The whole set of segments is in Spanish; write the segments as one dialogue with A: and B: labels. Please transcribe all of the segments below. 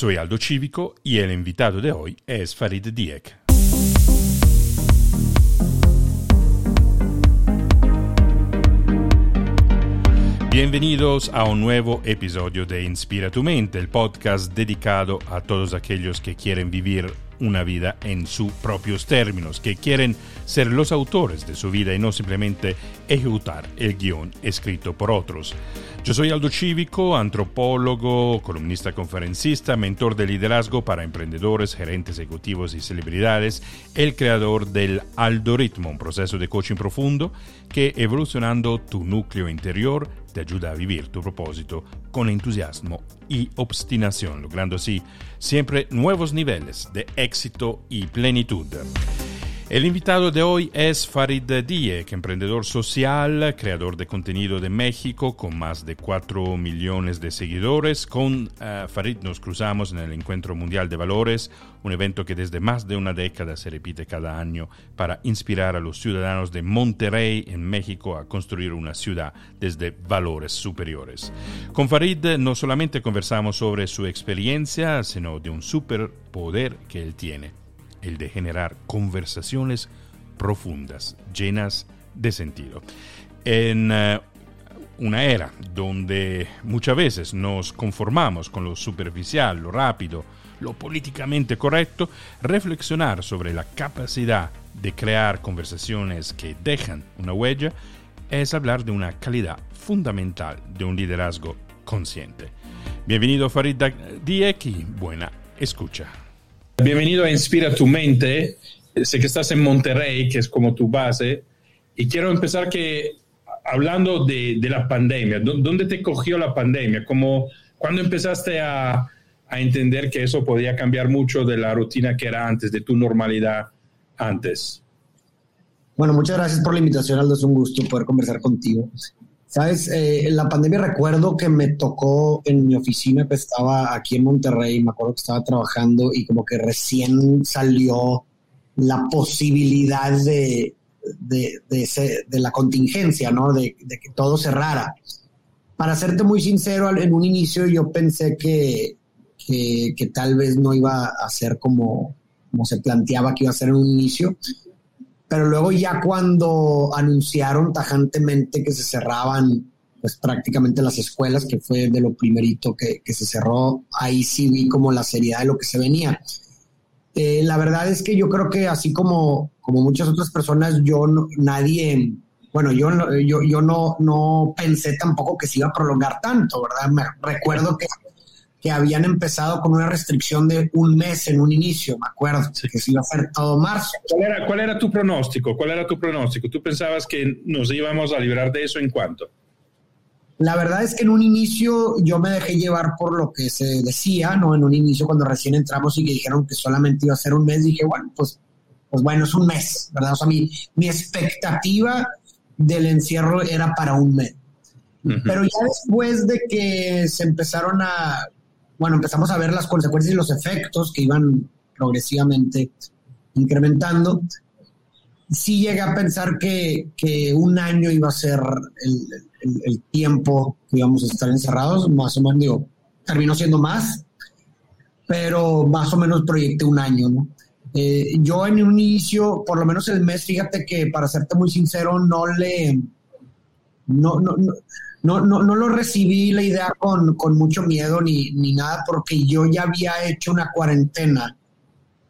A: Soy Aldo Cívico y el invitado de hoy es Farid Diek. Bienvenidos a un nuevo episodio de Inspira tu mente, el podcast dedicado a todos aquellos que quieren vivir una vida en sus propios términos, que quieren ser los autores de su vida y no simplemente ejecutar el guion escrito por otros. Yo soy Aldo Cívico, antropólogo, columnista conferencista, mentor de liderazgo para emprendedores, gerentes ejecutivos y celebridades, el creador del Aldoritmo, un proceso de coaching profundo que evolucionando tu núcleo interior te ayuda a vivir tu propósito con entusiasmo y obstinación, logrando así siempre nuevos niveles de éxito y plenitud. El invitado de hoy es Farid Diek, emprendedor social, creador de contenido de México con más de 4 millones de seguidores. Con eh, Farid nos cruzamos en el Encuentro Mundial de Valores, un evento que desde más de una década se repite cada año para inspirar a los ciudadanos de Monterrey en México a construir una ciudad desde valores superiores. Con Farid no solamente conversamos sobre su experiencia, sino de un superpoder que él tiene el de generar conversaciones profundas, llenas de sentido. En eh, una era donde muchas veces nos conformamos con lo superficial, lo rápido, lo políticamente correcto, reflexionar sobre la capacidad de crear conversaciones que dejan una huella es hablar de una calidad fundamental de un liderazgo consciente. Bienvenido Farid Diek y buena escucha.
B: Bienvenido a Inspira tu mente. Sé que estás en Monterrey, que es como tu base, y quiero empezar que hablando de, la pandemia. ¿Dónde te cogió la pandemia? ¿Cómo, ¿Cuándo empezaste a, a entender que eso podía cambiar mucho de la rutina que era antes, de tu normalidad antes?
C: Bueno, muchas gracias por la invitación, Aldo. Es un gusto poder conversar contigo. Sabes, eh, en la pandemia recuerdo que me tocó en mi oficina que estaba aquí en Monterrey, me acuerdo que estaba trabajando y como que recién salió la posibilidad de, de, la contingencia, ¿no? De, que todo cerrara. Para serte muy sincero, en un inicio yo pensé que, que, que tal vez no iba a ser como, como se planteaba que iba a ser en un inicio pero luego ya cuando anunciaron tajantemente que se cerraban pues prácticamente las escuelas, que fue de lo primerito que, se cerró, ahí sí vi como la seriedad de lo que se venía. Eh, la verdad es que yo creo que así como, como muchas otras personas, yo nadie, bueno, yo, yo, yo no, no pensé tampoco que se iba a prolongar tanto, ¿verdad? Me recuerdo que que habían empezado con una restricción de un mes en un inicio, me acuerdo, que se iba a hacer todo marzo.
B: ¿Cuál era, ¿Cuál era tu pronóstico? ¿Cuál era tu pronóstico? ¿Tú pensabas que nos íbamos a librar de eso en cuánto?
C: La verdad es que en un inicio yo me dejé llevar por lo que se decía, ¿no? En un inicio cuando recién entramos y que dijeron que solamente iba a ser un mes, dije, bueno, pues, pues bueno, es un mes, ¿verdad? O sea, mi, mi expectativa del encierro era para un mes. Pero ya después de que se empezaron a bueno, empezamos a ver las consecuencias y los efectos que iban progresivamente incrementando. Sí llegué a pensar que, un año iba a ser el, tiempo que íbamos a estar encerrados, más o menos, digo, terminó siendo más, pero más o menos proyecté un año, ¿no? Eh, yo en un inicio, por lo menos el mes, fíjate que para serte muy sincero, no le, no, no, no, no, no lo recibí la idea con, mucho miedo ni, ni, nada, porque yo ya había hecho una cuarentena,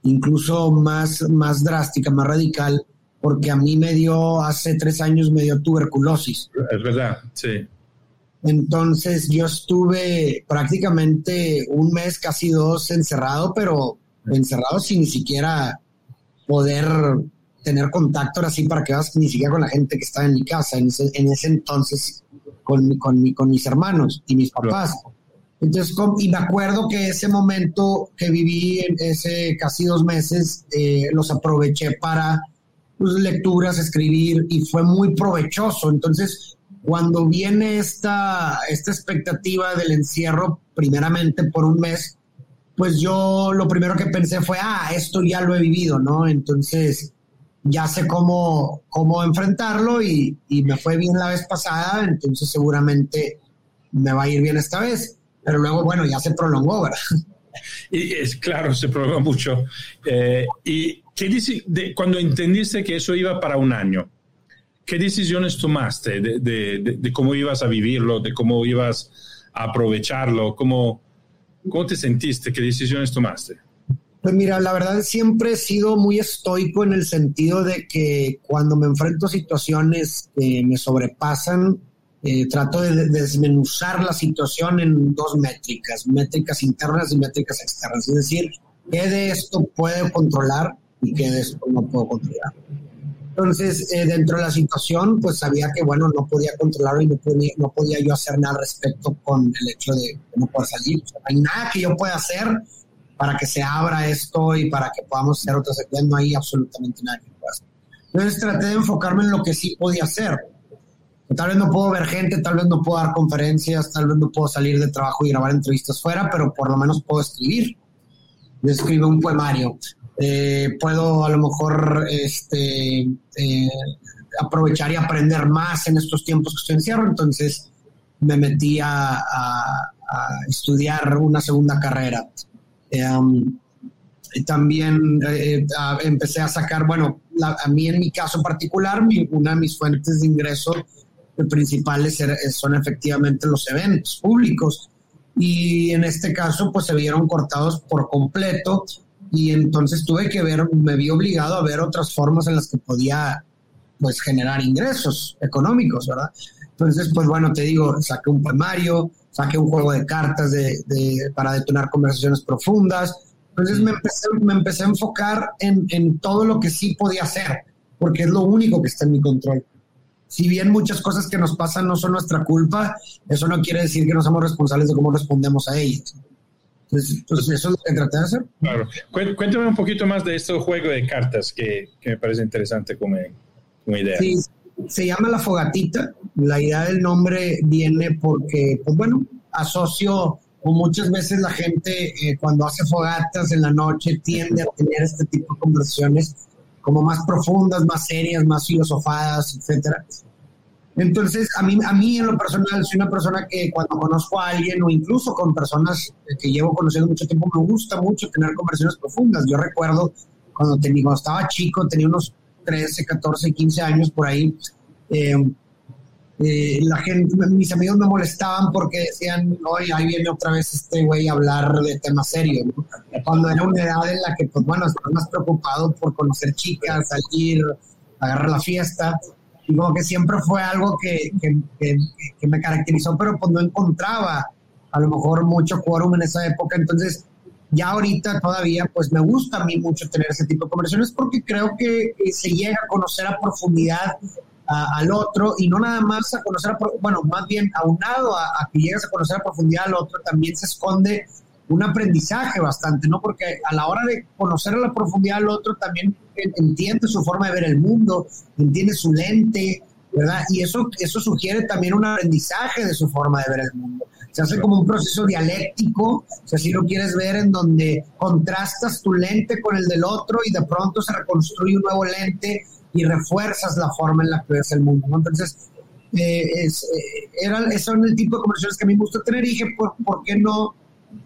C: incluso más, más drástica, más radical, porque a mí me dio, hace tres años me dio tuberculosis.
B: Es verdad, sí.
C: Entonces yo estuve prácticamente un mes, casi dos, encerrado, pero encerrado sin ni siquiera poder tener contacto así para que vas ni siquiera con la gente que estaba en mi casa. En ese, en ese entonces con, con, con mis hermanos y mis papás. Entonces, y me acuerdo que ese momento que viví, en ese casi dos meses, eh, los aproveché para pues, lecturas, escribir, y fue muy provechoso. Entonces, cuando viene esta, esta expectativa del encierro, primeramente por un mes, pues yo lo primero que pensé fue, ah, esto ya lo he vivido, ¿no? Entonces, ya sé cómo, cómo enfrentarlo y, me fue bien la vez pasada, entonces seguramente me va a ir bien esta vez. Pero luego, bueno, ya se prolongó, ¿verdad?
B: Y es claro, se problema mucho. Eh, ¿Y qué dice, cuando entendiste que eso iba para un año? ¿Qué decisiones tomaste de, de, de, cómo ibas a vivirlo, de cómo ibas a aprovecharlo? ¿Cómo, ¿Cómo te sentiste? ¿Qué decisiones tomaste?
C: Pues mira, la verdad siempre he sido muy estoico en el sentido de que cuando me enfrento a situaciones que me sobrepasan, eh, trato de desmenuzar la situación en dos métricas, métricas internas y métricas externas. Es decir, qué de esto puedo controlar y qué de esto no puedo controlar. Entonces, eh, dentro de la situación, pues sabía que, bueno, no podía controlarlo y no podía, yo hacer nada al respecto con el hecho de que no pueda salir. hay nada que yo pueda hacer para que se abra esto y para que podamos hacer otras actividades. No hay absolutamente nada que pueda hacer. Entonces, traté de enfocarme en lo que sí podía hacer. Tal vez no puedo ver gente, tal vez no puedo dar conferencias, tal vez no puedo salir de trabajo y grabar entrevistas fuera, pero por lo menos puedo escribir. Yo escribo un poemario. Eh, puedo a lo mejor este, eh, aprovechar y aprender más en estos tiempos que estoy encierro. Entonces me metí a, estudiar una segunda carrera. Y también eh, empecé a sacar, bueno, a mí en mi caso particular, una de mis fuentes de ingreso principales son efectivamente los eventos públicos. Y en este caso, pues se vieron cortados por completo. Y entonces tuve que ver, me vi obligado a ver otras formas en las que podía, pues, generar ingresos económicos, ¿verdad? Entonces, pues bueno, te digo, saqué un poemario, saqué un juego de cartas de, para detonar conversaciones profundas. Entonces me empecé, me empecé a enfocar en, en todo lo que sí podía hacer, porque es lo único que está en mi control si bien muchas cosas que nos pasan no son nuestra culpa, eso no quiere decir que no somos responsables de cómo respondemos a ellas. Entonces, pues, eso es lo que traté de hacer.
B: Claro. Cuéntame un poquito más de este juego de cartas que, que me parece interesante como, como, idea.
C: Sí, se llama La Fogatita. La idea del nombre viene porque, pues bueno, asocio o muchas veces la gente eh, cuando hace fogatas en la noche tiende a tener este tipo de conversaciones como más profundas, más serias, más filosofadas, etcétera. Entonces, a mí, a mí en lo personal, soy una persona que cuando conozco a alguien o incluso con personas que llevo conociendo mucho tiempo, me gusta mucho tener conversaciones profundas. Yo recuerdo cuando, tenía, cuando estaba chico, tenía unos 13, 14, 15 años por ahí, eh, eh, la gente, mis amigos me molestaban porque decían, oye, ahí viene otra vez este güey a hablar de temas serios. Cuando era una edad en la que, pues bueno, estaba más preocupado por conocer chicas, salir, agarrar la fiesta. Y como que siempre fue algo que, que, que, me caracterizó, pero pues no encontraba a lo mejor mucho quórum en esa época. Entonces, ya ahorita todavía, pues me gusta a mí mucho tener ese tipo de conversaciones porque creo que se llega a conocer a profundidad al otro y no nada más a conocer, a, bueno, más bien aunado a, a, que llegues a conocer a profundidad al otro, también se esconde un aprendizaje bastante, ¿no? Porque a la hora de conocer a la profundidad al otro también entiende su forma de ver el mundo, entiende su lente, ¿verdad? Y eso, eso sugiere también un aprendizaje de su forma de ver el mundo. Se hace como un proceso dialéctico, si así lo quieres ver, en donde contrastas tu lente con el del otro y de pronto se reconstruye un nuevo lente y refuerzas la forma en la que ves el mundo. Entonces, eh, es, eh, son el tipo de conversaciones que a mí me gusta tener y dije, ¿por, ¿por qué no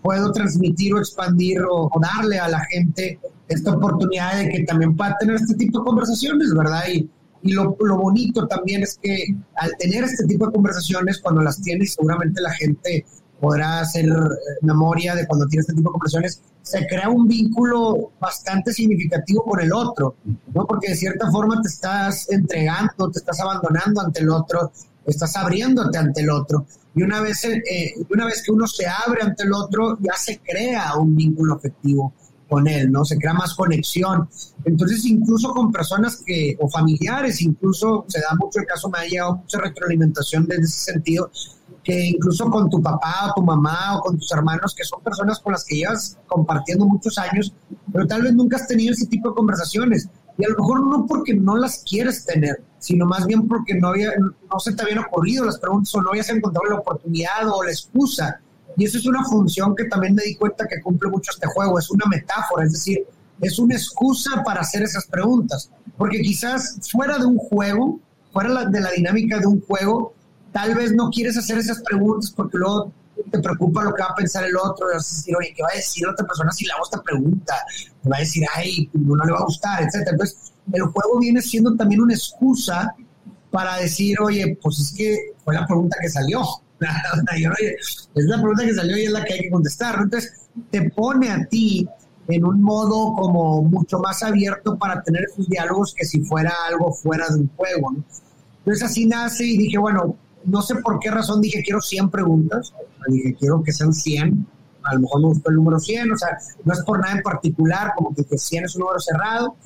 C: puedo transmitir o expandir o, darle a la gente esta oportunidad de que también pueda tener este tipo de conversaciones, ¿verdad? Y, y lo, lo, bonito también es que al tener este tipo de conversaciones, cuando las tienes, seguramente la gente podrá hacer eh, memoria de cuando tiene este tipo de conversaciones, se crea un vínculo bastante significativo con el otro, ¿no? Porque de cierta forma te estás entregando, te estás abandonando ante el otro, estás abriéndote ante el otro. Y una vez, eh, una vez que uno se abre ante el otro, ya se crea un vínculo afectivo con él, ¿no? Se crea más conexión. Entonces, incluso con personas que, o familiares, incluso se da mucho el caso, me ha llegado mucha retroalimentación desde ese sentido, que incluso con tu papá o tu mamá o con tus hermanos, que son personas con las que llevas compartiendo muchos años, pero tal vez nunca has tenido ese tipo de conversaciones. Y a lo mejor no porque no las quieres tener, sino más bien porque no, había, no se te habían ocurrido las preguntas o no habías encontrado la oportunidad o la excusa. Y eso es una función que también me di cuenta que cumple mucho este juego, es una metáfora, es decir, es una excusa para hacer esas preguntas. Porque quizás fuera de un juego, fuera de la dinámica de un juego, tal vez no quieres hacer esas preguntas porque luego te preocupa lo que va a pensar el otro, vas a decir, oye, ¿qué va a decir otra persona si la otra pregunta? Te va a decir, ay, no le va a gustar, etcétera. Entonces, el juego viene siendo también una excusa para decir, oye, pues es que fue la pregunta que salió. es la pregunta que salió y es la que hay que contestar. Entonces, te pone a ti en un modo como mucho más abierto para tener esos diálogos que si fuera algo fuera de un juego. Entonces así nace y dije, bueno, no sé por qué razón dije quiero 100 preguntas, dije quiero que sean 100, a lo mejor me gustó el número 100, o sea, no es por nada en particular, como que, 100 es un número cerrado.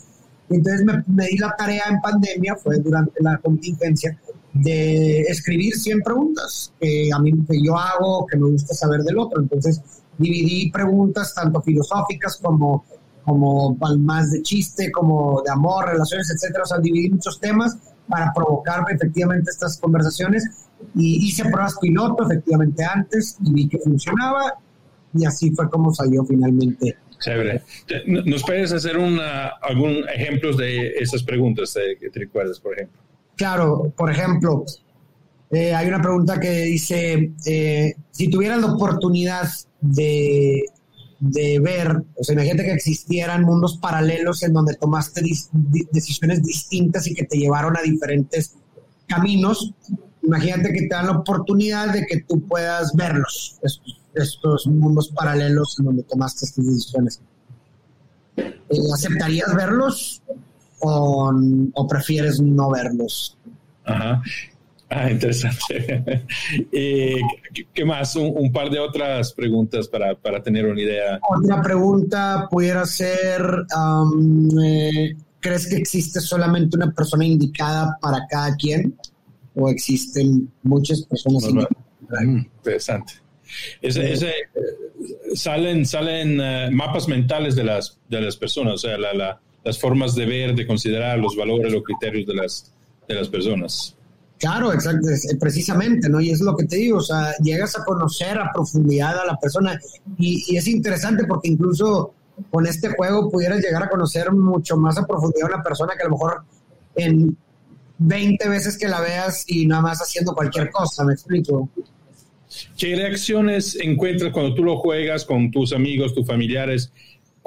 C: Entonces me, me di la tarea en pandemia, fue durante la contingencia, de escribir 100 preguntas que a mí que yo hago, que me gusta saber del otro. Entonces dividí preguntas tanto filosóficas como, como más de chiste, como de amor, relaciones, etcétera. O sea, dividí muchos temas para provocar efectivamente estas conversaciones y hice pruebas piloto efectivamente antes y vi que funcionaba y así fue como salió finalmente.
B: Chévere. ¿Nos puedes hacer algún ejemplos de esas preguntas que te recuerdas, por ejemplo?
C: Claro, por ejemplo, eh, hay una pregunta que dice, eh, si tuvieras la oportunidad de, ver, o sea, imagínate que existieran mundos paralelos en donde tomaste decisiones distintas y que te llevaron a diferentes caminos, imagínate que te dan la oportunidad de que tú puedas verlos, estos, mundos paralelos en donde tomaste estas decisiones. Eh, ¿Aceptarías verlos o, o prefieres no verlos?
B: Ajá. Ah, interesante. Eh, ¿Qué más? Un, par de otras preguntas para, para, tener una idea.
C: Otra pregunta pudiera ser, eh, ¿crees que existe solamente una persona indicada para cada quien? ¿O existen muchas personas indicadas?
B: Mm, interesante. Ese, ese, salen salen eh, mapas mentales de las, de las personas, o sea, la, las formas de ver, de considerar los valores, los criterios de las, de las personas.
C: Claro, exacto, precisamente, ¿no? Y es lo que te digo, o sea, llegas a conocer a profundidad a la persona y, es interesante porque incluso con este juego pudieras llegar a conocer mucho más a profundidad a una persona que a lo mejor en 20 veces que la veas y nada más haciendo cualquier cosa, ¿me explico?
B: ¿Qué reacciones encuentras cuando tú lo juegas con tus amigos, tus familiares?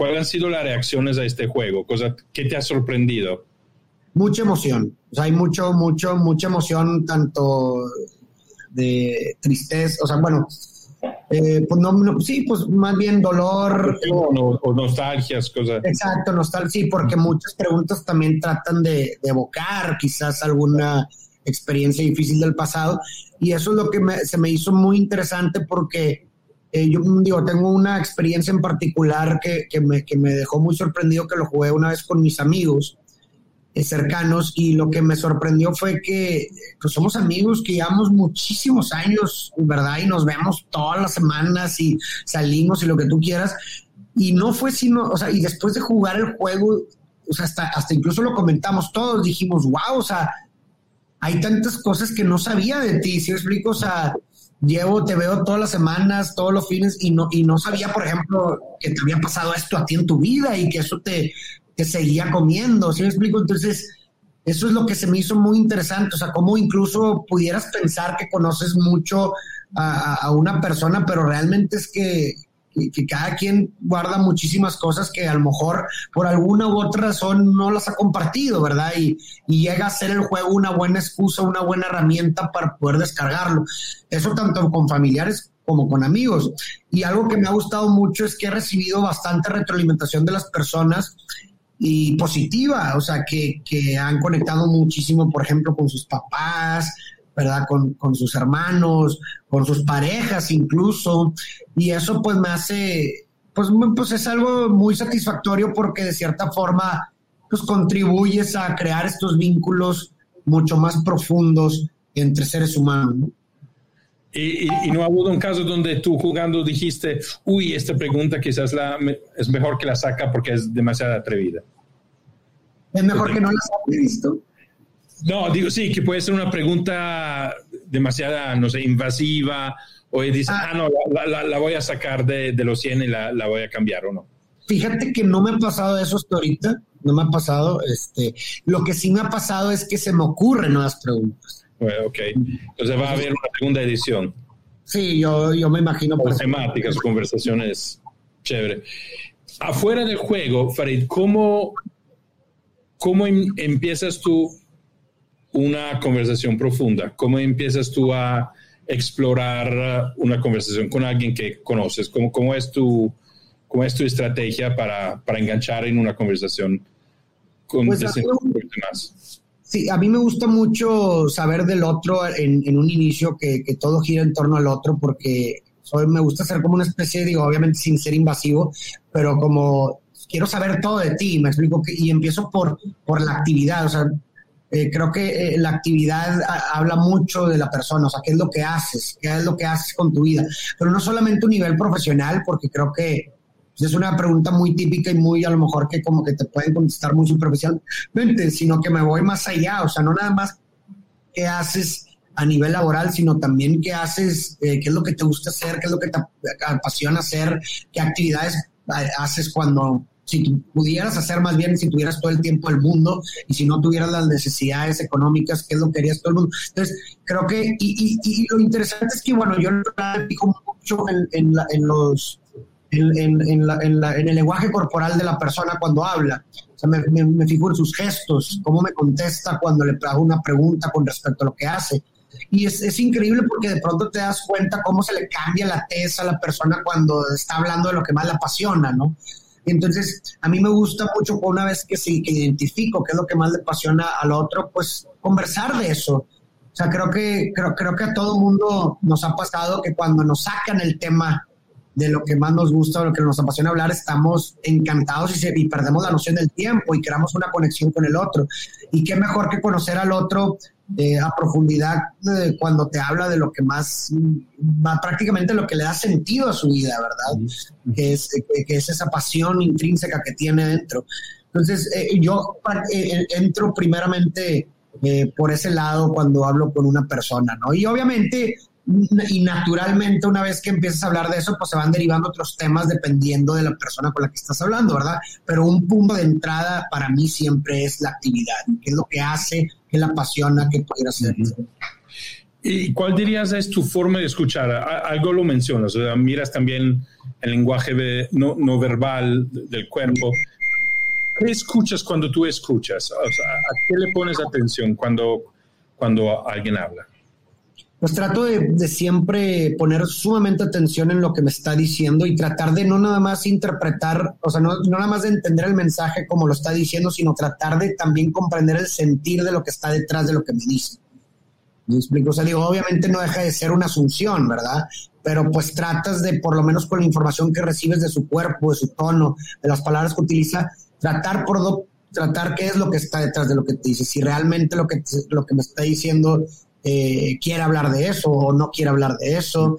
B: ¿Cuáles han sido las reacciones a este juego? Cosa, ¿Qué te ha sorprendido?
C: mucha emoción. O sea, hay mucho, mucho, mucha emoción, tanto de tristeza, o sea, bueno, eh, pues no, sí, pues más bien dolor.
B: O, nostalgias, cosas.
C: Exacto, nostalgia, sí, porque muchas preguntas también tratan de, evocar quizás alguna experiencia difícil del pasado. Y eso es lo que se me hizo muy interesante porque eh, yo digo, tengo una experiencia en particular que, que, me, que me dejó muy sorprendido que lo jugué una vez con mis amigos eh, cercanos y lo que me sorprendió fue que pues somos amigos que llevamos muchísimos años, ¿verdad? Y nos vemos todas las semanas y salimos y lo que tú quieras. Y no fue sino, o sea, y después de jugar el juego, o sea, hasta, hasta incluso lo comentamos todos, dijimos, wow, o sea, hay tantas cosas que no sabía de ti, si me explico? O sea, llevo, te veo todas las semanas, todos los fines y no, y no sabía, por ejemplo, que te había pasado esto a ti en tu vida y que eso te, que seguía comiendo, ¿sí me explico? Entonces, eso es lo que se me hizo muy interesante, o sea, cómo incluso pudieras pensar que conoces mucho a, una persona, pero realmente es que, que, cada quien guarda muchísimas cosas que a lo mejor por alguna u otra razón no las ha compartido, ¿verdad? Y, y llega a ser el juego una buena excusa, una buena herramienta para poder descargarlo. Eso tanto con familiares como con amigos. Y algo que me ha gustado mucho es que he recibido bastante retroalimentación de las personas y positiva, o sea, que, que, han conectado muchísimo, por ejemplo, con sus papás, ¿verdad? Con, con, sus hermanos, con sus parejas incluso, y eso pues me hace, pues, pues es algo muy satisfactorio porque de cierta forma, pues contribuyes a crear estos vínculos mucho más profundos entre seres humanos.
B: Y, y, no ha habido un caso donde tú jugando dijiste, uy, esta pregunta quizás la, es mejor que la saca porque es demasiado atrevida.
C: Es mejor que no la saque, visto.
B: No, digo, sí, que puede ser una pregunta demasiada, no sé, invasiva, o dice, ah, ah no, la, la, voy a sacar de, de los 100 y la, la, voy a cambiar, ¿o no?
C: Fíjate que no me ha pasado eso hasta ahorita, no me ha pasado. Este, lo que sí me ha pasado es que se me ocurren nuevas preguntas
B: ok. Entonces va a haber una segunda edición.
C: Sí, yo, yo me imagino.
B: Por temáticas, conversaciones chévere. Afuera del juego, Farid, ¿cómo, cómo em, empiezas tú una conversación profunda? ¿Cómo empiezas tú a explorar una conversación con alguien que conoces? ¿Cómo, cómo, es, tu, cómo es tu estrategia para, para enganchar en una conversación con pues
C: más? Sí, a mí me gusta mucho saber del otro en, en un inicio, que, que, todo gira en torno al otro, porque soy, me gusta ser como una especie, digo, obviamente sin ser invasivo, pero como quiero saber todo de ti, me explico, que, y empiezo por, por la actividad, o sea, eh, creo que eh, la actividad habla mucho de la persona, o sea, qué es lo que haces, qué es lo que haces con tu vida, pero no solamente a nivel profesional, porque creo que pues, es una pregunta muy típica y muy a lo mejor que como que te pueden contestar muy superficialmente, sino que me voy más allá, o sea, no nada más qué haces a nivel laboral, sino también qué haces, eh, qué es lo que te gusta hacer, qué es lo que te apasiona hacer, qué actividades haces cuando si pudieras hacer más bien, si tuvieras todo el tiempo del mundo y si no tuvieras las necesidades económicas, que es lo que querías todo el mundo. Entonces, creo que, y, lo interesante es que, bueno, yo fijo mucho en, en, en los, en, la, el lenguaje corporal de la persona cuando habla. O sea, me, me, fijo en sus gestos, cómo me contesta cuando le hago una pregunta con respecto a lo que hace. Y es, es, increíble porque de pronto te das cuenta cómo se le cambia la tez a la persona cuando está hablando de lo que más le apasiona, ¿no? Entonces, a mí me gusta mucho una vez que sí, que identifico qué es lo que más le apasiona al otro, pues conversar de eso. O sea, creo que, creo, creo que a todo mundo nos ha pasado que cuando nos sacan el tema de lo que más nos gusta o lo que nos apasiona hablar, estamos encantados y, se, y perdemos la noción del tiempo y creamos una conexión con el otro. Y qué mejor que conocer al otro eh, a profundidad eh, cuando te habla de lo que más, más, prácticamente lo que le da sentido a su vida, ¿verdad? Que, es, que, es esa pasión intrínseca que tiene dentro. Entonces, eh, yo entro primeramente por ese lado cuando hablo con una persona, ¿no? Y obviamente y naturalmente una vez que empiezas a hablar de eso, pues se van derivando otros temas dependiendo de la persona con la que estás hablando, ¿verdad? Pero un punto de entrada para mí siempre es la actividad, qué es lo que hace, qué la apasiona, qué pudiera hacer.
B: ¿Y cuál dirías es tu forma de escuchar? Algo lo mencionas, o sea, miras también el lenguaje no, no verbal del cuerpo. ¿Qué escuchas cuando tú escuchas? ¿A qué le pones atención cuando, cuando alguien habla?
C: Pues trato de, siempre poner sumamente atención en lo que me está diciendo y tratar de no nada más interpretar, o sea, no, nada más de entender el mensaje como lo está diciendo, sino tratar de también comprender el sentir de lo que está detrás de lo que me dice. ¿Me explico? O sea, digo, obviamente no deja de ser una asunción, ¿verdad? Pero pues tratas de, por lo menos con la información que recibes de su cuerpo, de su tono, de las palabras que utiliza, tratar por tratar qué es lo que está detrás de lo que te dice. Si realmente lo que, lo que me está diciendo eh, quiere hablar de eso o no quiere hablar de eso.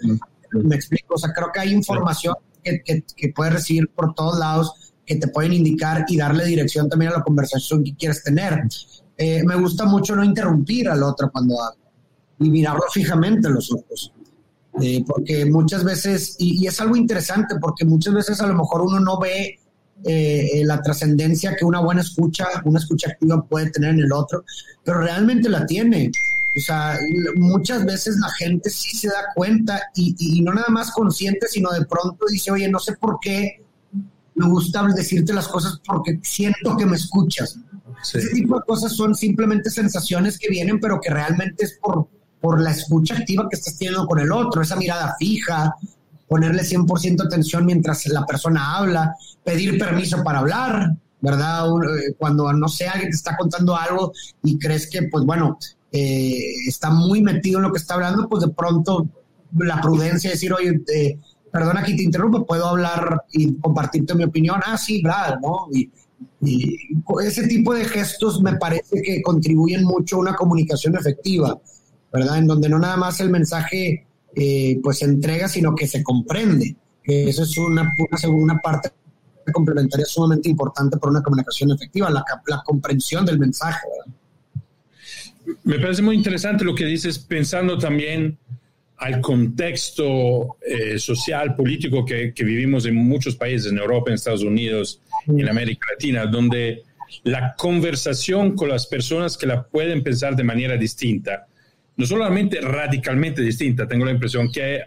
C: Me explico, o sea, creo que hay información que, que, puedes recibir por todos lados que te pueden indicar y darle dirección también a la conversación que quieres tener. Eh, me gusta mucho no interrumpir al otro cuando habla y mirarlo fijamente en los ojos. Eh, porque muchas veces, y, es algo interesante, porque muchas veces a lo mejor uno no ve la trascendencia que una buena escucha, una escucha activa puede tener en el otro, pero realmente la tiene. O sea, muchas veces la gente sí se da cuenta y, no nada más consciente, sino de pronto dice, oye, no sé por qué me gusta decirte las cosas porque siento que me escuchas. Ese tipo de cosas son simplemente sensaciones que vienen, pero que realmente es por, por la escucha activa que estás teniendo con el otro, esa mirada fija, ponerle 100% atención mientras la persona habla, pedir permiso para hablar, ¿verdad? Eh, cuando, no sé, alguien te está contando algo y crees que, pues bueno, eh, está muy metido en lo que está hablando, pues de pronto la prudencia de decir, oye, eh, perdona que te interrumpa, puedo hablar y compartirte mi opinión, ah, sí, claro, ¿no? Y, ese tipo de gestos me parece que contribuyen mucho a una comunicación efectiva, ¿verdad? En donde no nada más el mensaje eh, pues se entrega, sino que se comprende, que eso es una, una segunda parte complementaria sumamente importante para una comunicación efectiva, la, la comprensión del mensaje, ¿verdad?
B: Me parece muy interesante lo que dices, pensando también al contexto eh, social, político que, vivimos en muchos países, en Europa, en Estados Unidos, en América Latina, donde la conversación con las personas que la pueden pensar de manera distinta no solamente radicalmente distinta, tengo la impresión que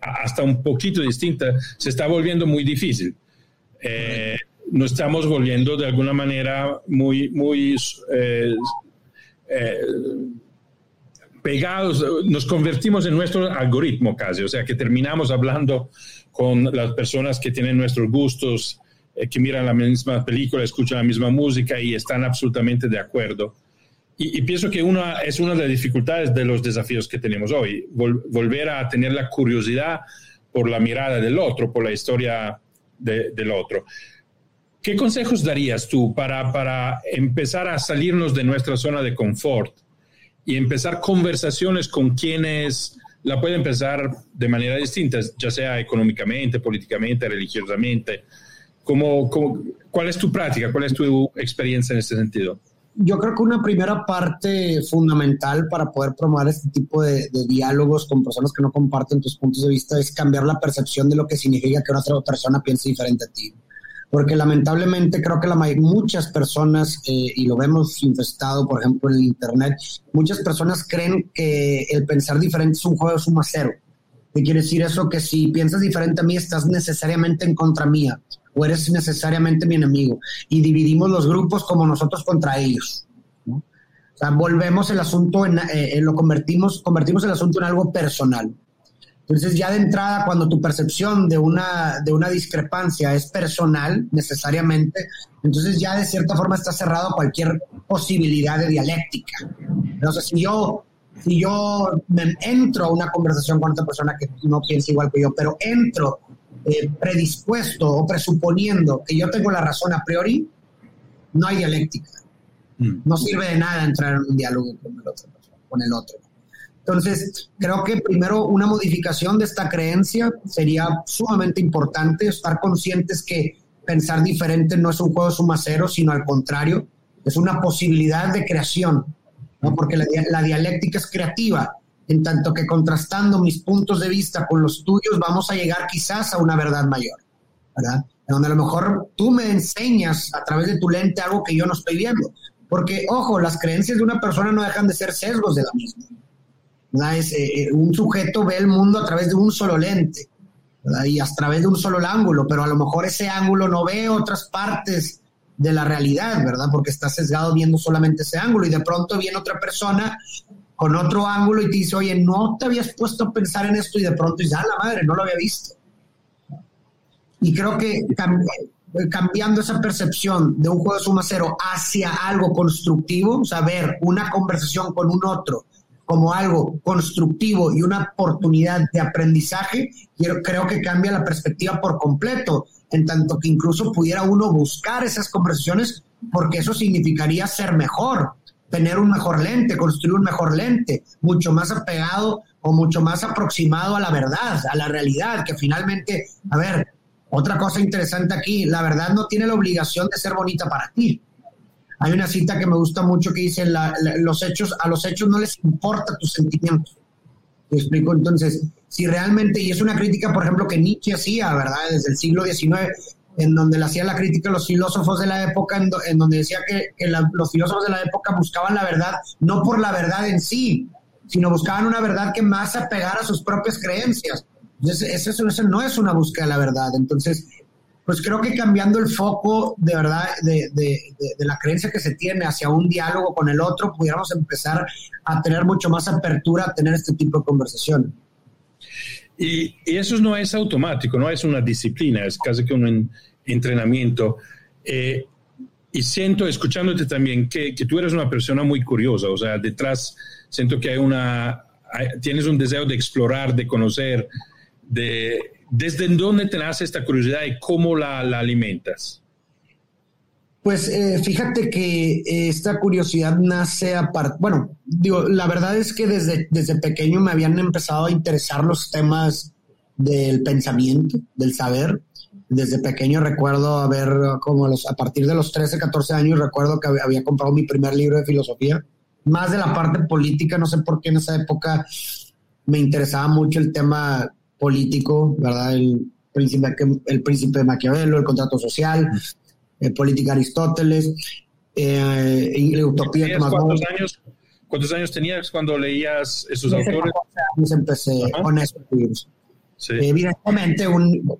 B: hasta un poquito distinta, se está volviendo muy difícil. Eh, nos estamos volviendo de alguna manera muy, muy eh, eh, pegados, nos convertimos en nuestro algoritmo casi, o sea que terminamos hablando con las personas que tienen nuestros gustos, que miran la misma película, escuchan la misma música y están absolutamente de acuerdo. Y, pienso que una, es una de las dificultades de los desafíos que tenemos hoy, volver a tener la curiosidad por la mirada del otro, por la historia del otro. ¿Qué consejos darías tú para, para empezar a salirnos de nuestra zona de confort y empezar conversaciones con quienes la pueden empezar de manera distinta, ya sea económicamente, políticamente, religiosamente? ¿Cómo, cómo, cuál es tu práctica? ¿Cuál es tu experiencia en este sentido?
C: yo creo que una primera parte fundamental para poder promover este tipo de, diálogos con personas que no comparten tus puntos de vista es cambiar la percepción de lo que significa que otra persona piense diferente a ti. Porque lamentablemente creo que la muchas personas, eh, y lo vemos infestado, por ejemplo, en el Internet, muchas personas creen que el pensar diferente es un juego de suma cero. ¿Qué quiere decir eso? Que si piensas diferente a mí, estás necesariamente en contra mía o eres necesariamente mi enemigo. Y dividimos los grupos como nosotros contra ellos. O sea, volvemos el asunto en, eh, lo convertimos, convertimos el asunto en algo personal. Entonces ya de entrada, cuando tu percepción de una, de una discrepancia es personal necesariamente, entonces ya de cierta forma está cerrado cualquier posibilidad de dialéctica. Entonces, si yo, si yo me entro a una conversación con otra persona que no piensa igual que yo, pero entro eh, predispuesto o presuponiendo que yo tengo la razón a priori, no hay dialéctica. Mm. No sirve de nada entrar en un diálogo con el otro. Con el otro. Entonces, creo que primero una modificación de esta creencia sería sumamente importante, estar conscientes que pensar diferente no es un juego suma cero, sino al contrario, es una posibilidad de creación, porque la, la dialéctica es creativa en tanto que contrastando mis puntos de vista con los tuyos vamos a llegar quizás a una verdad mayor, ¿verdad? Donde a lo mejor tú me enseñas a través de tu lente algo que yo no estoy viendo. Porque, ojo, las creencias de una persona no dejan de ser sesgos de la misma. Eh, eh, un sujeto ve el mundo a través de un solo lente y a través de un solo ángulo, pero a lo mejor ese ángulo no ve otras partes de la realidad, ¿verdad? Porque está sesgado viendo solamente ese ángulo y de pronto viene otra persona con otro ángulo y te dice, oye, no te habías puesto a pensar en esto y de pronto dices, ah, la madre, no lo había visto. Y creo que cambiando esa percepción de un juego de suma cero hacia algo constructivo, o sea, ver una conversación con un otro como algo constructivo y una oportunidad de aprendizaje, creo que cambia la perspectiva por completo, en tanto que incluso pudiera uno buscar esas conversaciones porque eso significaría ser mejor, tener un mejor lente, construir un mejor lente, mucho más apegado o mucho más aproximado a la verdad, a la realidad, que finalmente, a ver, otra cosa interesante aquí, la verdad no tiene la obligación de ser bonita para ti. Hay una cita que me gusta mucho que dice, los hechos, a los hechos no les importa tus sentimientos. ¿Me explico? Entonces, si realmente, y es una crítica, por ejemplo, que Nietzsche hacía, ¿verdad? Desde el siglo XIX, en donde le hacía la crítica a los filósofos de la época, en, donde decía que, los filósofos de la época buscaban la verdad no por la verdad en sí, sino buscaban una verdad que más se apegara a sus propias creencias. Entonces, eso, eso no es una búsqueda de la verdad. Entonces, pues creo que cambiando el foco de verdad de, de, de, la creencia que se tiene hacia un diálogo con el otro, pudiéramos empezar a tener mucho más apertura a tener este tipo de conversación.
B: Y, eso no es automático, no es una disciplina, es casi que un entrenamiento. Eh, y siento, escuchándote también, que, que, tú eres una persona muy curiosa, o sea, detrás siento que hay una, tienes un deseo de explorar, de conocer, de desde dónde te nace esta curiosidad y cómo la, la alimentas.
C: Pues eh, fíjate que esta curiosidad nace aparte, bueno, digo, la verdad es que desde, desde pequeño me habían empezado a interesar los temas del pensamiento, del saber. Desde pequeño recuerdo haber, como los, a partir de los 13, 14 años, recuerdo que había, comprado mi primer libro de filosofía, más de la parte política, no sé por qué en esa época me interesaba mucho el tema político, ¿verdad? El príncipe, el príncipe de Maquiavelo, el contrato social, eh, política Aristóteles, eh, y la utopía
B: ¿Cuántos años, ¿Cuántos años tenías cuando leías esos autores?
C: empecé con esos libros. Evidentemente, un,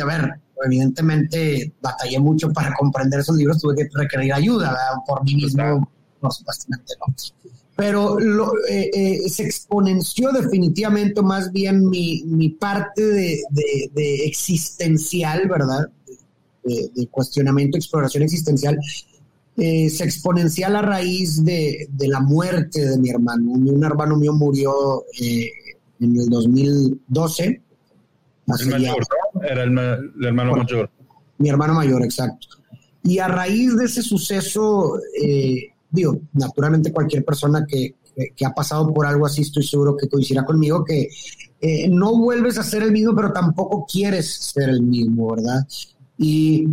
C: a ver, evidentemente batallé mucho para comprender esos libros, tuve que requerir ayuda por mí mismo, por supuestamente no. Pero lo, eh, eh, se exponenció definitivamente más bien mi, mi parte de, de, existencial, ¿verdad? De, cuestionamiento, exploración existencial, eh, se exponencia a raíz de, de, la muerte de mi hermano. Un hermano mío murió en el 2012
B: el mayor, Era el, hermano mayor.
C: Mi hermano mayor, exacto. Y a raíz de ese suceso, eh, digo, naturalmente cualquier persona que, ha pasado por algo así, estoy seguro que coincidirá conmigo, que eh, no vuelves a ser el mismo, pero tampoco quieres ser el mismo, ¿verdad? Y,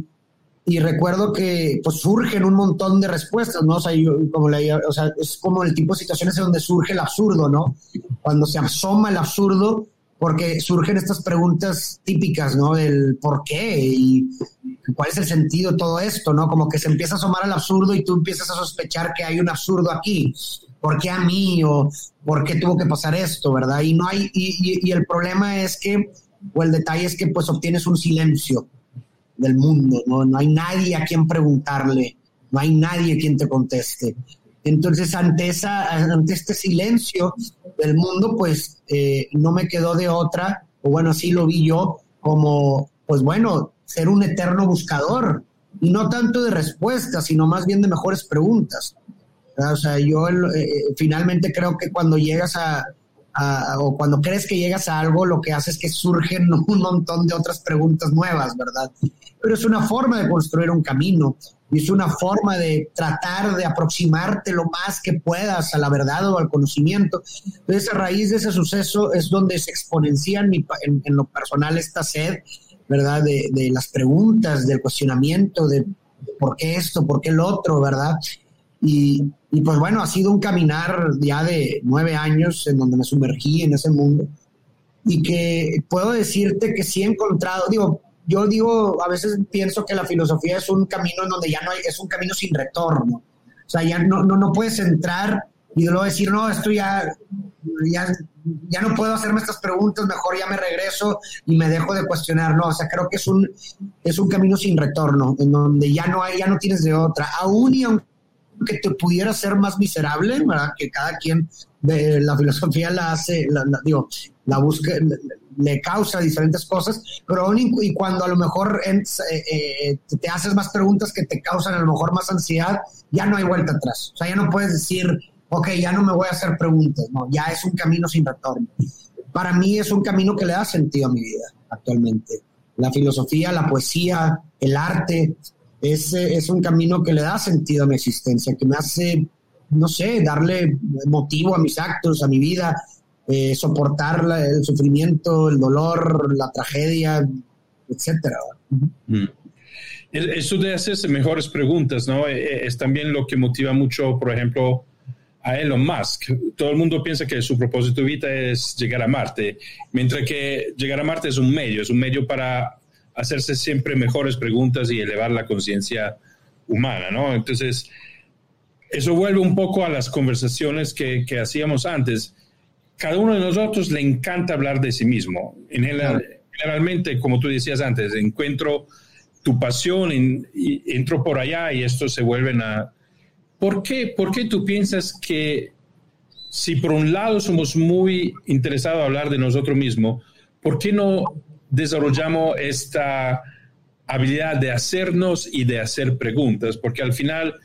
C: recuerdo que pues surgen un montón de respuestas, ¿no? O sea, como o sea, es como el tipo de situaciones en donde surge el absurdo, ¿no? Cuando se asoma el absurdo, porque surgen estas preguntas típicas, ¿no? Del por qué y cuál es el sentido de todo esto, ¿no? Como que se empieza a asomar al absurdo y tú empiezas a sospechar que hay un absurdo aquí. ¿Por qué a mí? ¿O por qué tuvo que pasar esto, verdad? Y no hay, y, y el problema es que, o el detalle es que pues obtienes un silencio del mundo, ¿no? No hay nadie a quien preguntarle, no hay nadie quien te conteste. Entonces, ante, esa, ante este silencio del mundo, pues eh, no me quedó de otra, o bueno, así lo vi yo, como, pues bueno, ser un eterno buscador, y no tanto de respuestas, sino más bien de mejores preguntas. O sea, yo eh, finalmente creo que cuando llegas a, o cuando crees que llegas a algo, lo que hace es que surgen un montón de otras preguntas nuevas, ¿verdad? Pero es una forma de construir un camino y es una forma de tratar de aproximarte lo más que puedas a la verdad o al conocimiento. Entonces, a raíz de ese suceso es donde se exponencia en, en, lo personal esta sed, ¿verdad? De, de, las preguntas, del cuestionamiento, de por qué esto, por qué el otro, ¿verdad? Y, y pues bueno, ha sido un caminar ya de nueve años en donde me sumergí en ese mundo y que puedo decirte que sí he encontrado, digo, yo digo, a veces pienso que la filosofía es un camino en donde ya no hay, es un camino sin retorno. O sea, ya no, no, no puedes entrar y luego decir, no, esto ya, ya, ya no puedo hacerme estas preguntas, mejor ya me regreso y me dejo de cuestionar. No, o sea, creo que es un, es un camino sin retorno, en donde ya no hay, ya no tienes de otra. Aún y aunque te pudiera ser más miserable, ¿verdad? Que cada quien de la filosofía la hace, la, digo, la busca, le causa diferentes cosas, pero aún y cuando a lo mejor eh, eh, te haces más preguntas que te causan a lo mejor más ansiedad, ya no hay vuelta atrás. O sea, ya no puedes decir, ok, ya no me voy a hacer preguntas, no, ya es un camino sin retorno. Para mí es un camino que le da sentido a mi vida actualmente. La filosofía, la poesía, el arte, es, es un camino que le da sentido a mi existencia, que me hace, no sé, darle motivo a mis actos, a mi vida, eh, soportar el sufrimiento, el dolor, la tragedia, etcétera. Mm.
B: Eso de hacerse mejores preguntas, ¿no? Eh, eh, es también lo que motiva mucho, por ejemplo, a Elon Musk. Todo el mundo piensa que su propósito de vida es llegar a Marte, mientras que llegar a Marte es un medio, es un medio para hacerse siempre mejores preguntas y elevar la conciencia humana, ¿no? Entonces, eso vuelve un poco a las conversaciones que, que hacíamos antes cada uno de nosotros le encanta hablar de sí mismo. En generalmente, como tú decías antes, encuentro tu pasión, y entro por allá y esto se vuelven a... ¿Por qué, ¿Por qué tú piensas que si por un lado somos muy interesados en hablar de nosotros mismos, ¿por qué no desarrollamos esta habilidad de hacernos y de hacer preguntas? Porque al final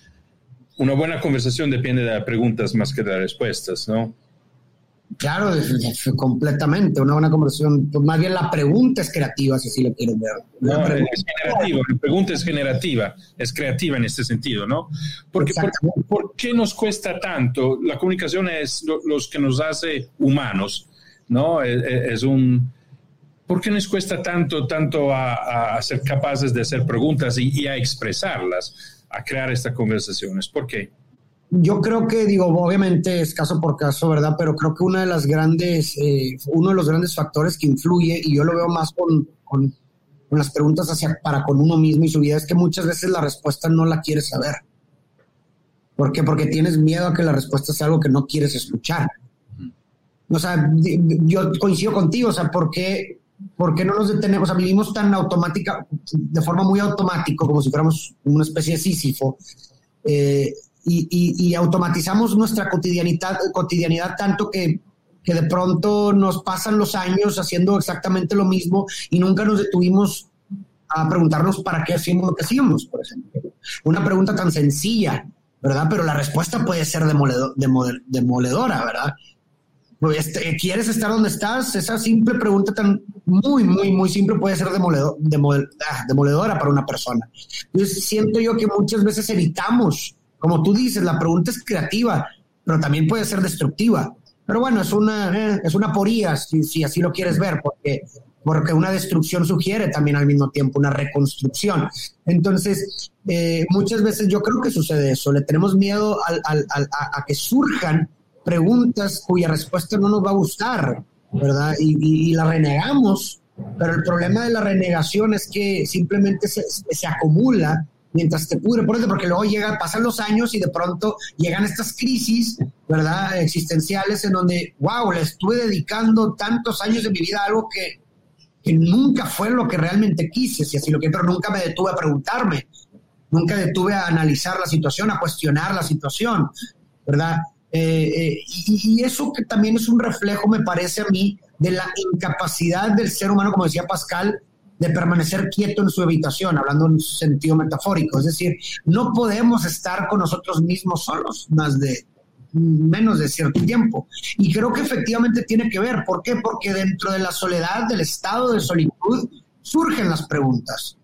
B: una buena conversación depende de las preguntas más que de las respuestas, ¿no?
C: Claro, completamente, una buena conversación. Pues más bien la pregunta es creativa, si así lo quieren ver.
B: No, es generativa, la pregunta es generativa, es creativa en este sentido, ¿no? Porque, por, qué nos cuesta tanto? La comunicación es lo, los que nos hace humanos, ¿no? E, e, es, un... ¿Por qué nos cuesta tanto, tanto a, ser capaces de hacer preguntas y, y a expresarlas, a crear estas conversaciones? ¿Por qué?
C: Yo creo que, digo, obviamente es caso por caso, ¿verdad? Pero creo que una de las grandes, eh, uno de los grandes factores que influye, y yo lo veo más con, con, las preguntas hacia, para con uno mismo y su vida, es que muchas veces la respuesta no la quieres saber. ¿Por qué? Porque tienes miedo a que la respuesta sea algo que no quieres escuchar. O sea, yo coincido contigo, o sea, ¿por qué, por qué no nos detenemos? O sea, vivimos tan automática, de forma muy automática, como si fuéramos una especie de sísifo, eh, y, y, automatizamos nuestra cotidianidad, cotidianidad tanto que, que de pronto nos pasan los años haciendo exactamente lo mismo y nunca nos detuvimos a preguntarnos para qué hacemos lo que hacíamos, por ejemplo. Una pregunta tan sencilla, ¿verdad? Pero la respuesta puede ser demoledora, ¿verdad? Pues, este, ¿Quieres estar donde estás? Esa simple pregunta tan muy, muy, muy simple puede ser demoledor, ah, demoledora para una persona. Entonces siento yo que muchas veces evitamos, como tú dices, la pregunta es creativa, pero también puede ser destructiva. Pero bueno, es una, eh, es una poría, si, así lo quieres ver, porque, porque una destrucción sugiere también al mismo tiempo una reconstrucción. Entonces, eh, muchas veces yo creo que sucede eso, le tenemos miedo al, a que surjan preguntas cuya respuesta no nos va a gustar, ¿verdad? Y, la renegamos, pero el problema de la renegación es que simplemente se acumula mientras te pudre por porque luego llega, pasan los años y de pronto llegan estas crisis, ¿verdad? Existenciales en donde, wow, le estuve dedicando tantos años de mi vida a algo que, que nunca fue lo que realmente quise, si así lo que, pero nunca me detuve a preguntarme, nunca detuve a analizar la situación, a cuestionar la situación, ¿verdad? Eh, eh, y, eso que también es un reflejo, me parece a mí, de la incapacidad del ser humano, como decía Pascal, de permanecer quieto en su habitación, hablando en sentido metafórico. Es decir, no podemos estar con nosotros mismos solos más de menos de cierto tiempo. Y creo que efectivamente tiene que ver. ¿Por qué? Porque dentro de la soledad, del estado de solitud, surgen las preguntas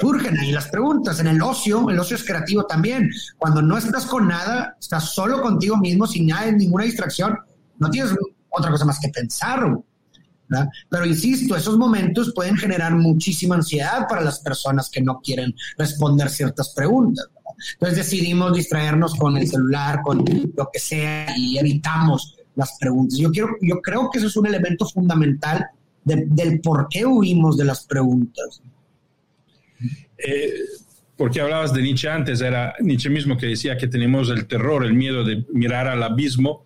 C: surgen ahí las preguntas. En el ocio, el ocio es creativo también. Cuando no estás con nada, estás solo contigo mismo, sin nada, ninguna distracción, no tienes otra cosa más que pensar. Pero insisto, esos momentos pueden generar muchísima ansiedad para las personas que no quieren responder ciertas preguntas. Entonces decidimos distraernos con el celular, con lo que sea y evitamos las preguntas. Yo, quiero, yo creo que eso es un elemento fundamental del por qué huimos de las preguntas.
B: Eh, porque hablabas de Nietzsche antes, era Nietzsche mismo que decía que tenemos el terror, el miedo de mirar al abismo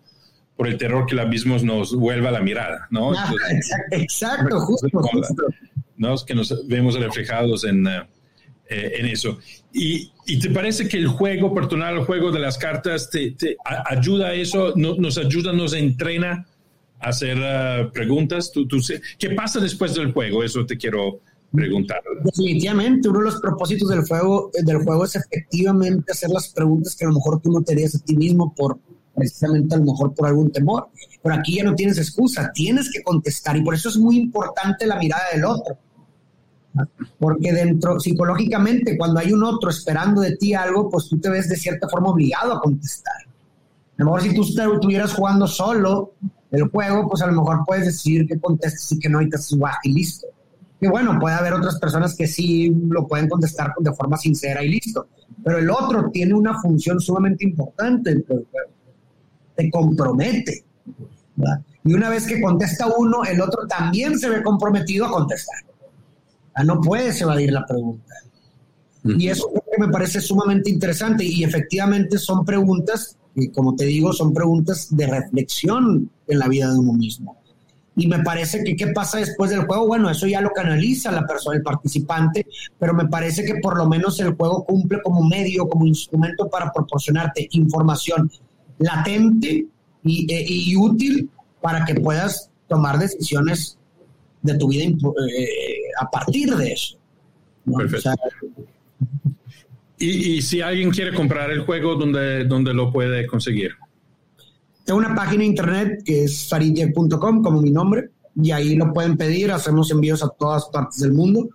B: por el terror que el abismo nos vuelva la mirada, ¿no?
C: Ah, exacto, justo,
B: ¿no? Es que nos vemos reflejados en, eh, en eso. Y, y, te parece que el juego personal, el juego de las cartas, te, te ayuda a eso, nos ayuda, nos entrena a hacer uh, preguntas? ¿Tú, tú, ¿Qué pasa después del juego? Eso te quiero preguntar.
C: Definitivamente, uno de los propósitos del juego, del juego es efectivamente hacer las preguntas que a lo mejor tú no te harías a ti mismo por precisamente a lo mejor por algún temor. Pero aquí ya no tienes excusa, tienes que contestar y por eso es muy importante la mirada del otro. Porque dentro, psicológicamente, cuando hay un otro esperando de ti algo, pues tú te ves de cierta forma obligado a contestar. A lo mejor si tú estuvieras jugando solo el juego, pues a lo mejor puedes decir que contestes y que no y te y listo que bueno, puede haber otras personas que sí lo pueden contestar de forma sincera y listo. Pero el otro tiene una función sumamente importante Te compromete. Y una vez que contesta uno, el otro también se ve comprometido a contestar. No puedes evadir la pregunta. Y eso me parece sumamente interesante. Y efectivamente son preguntas, y como te digo, son preguntas de reflexión en la vida de uno mismo. Y me parece que qué pasa después del juego, bueno, eso ya lo canaliza la persona, el participante, pero me parece que por lo menos el juego cumple como medio, como instrumento para proporcionarte información latente y, e, útil para que puedas tomar decisiones de tu vida eh, a partir de eso. Perfecto.
B: y, y, si alguien quiere comprar el juego, ¿dónde, dónde lo puede conseguir?
C: Tengo una página de internet que es faridje.com, como mi nombre, y ahí lo pueden pedir. Hacemos envíos a todas partes del mundo.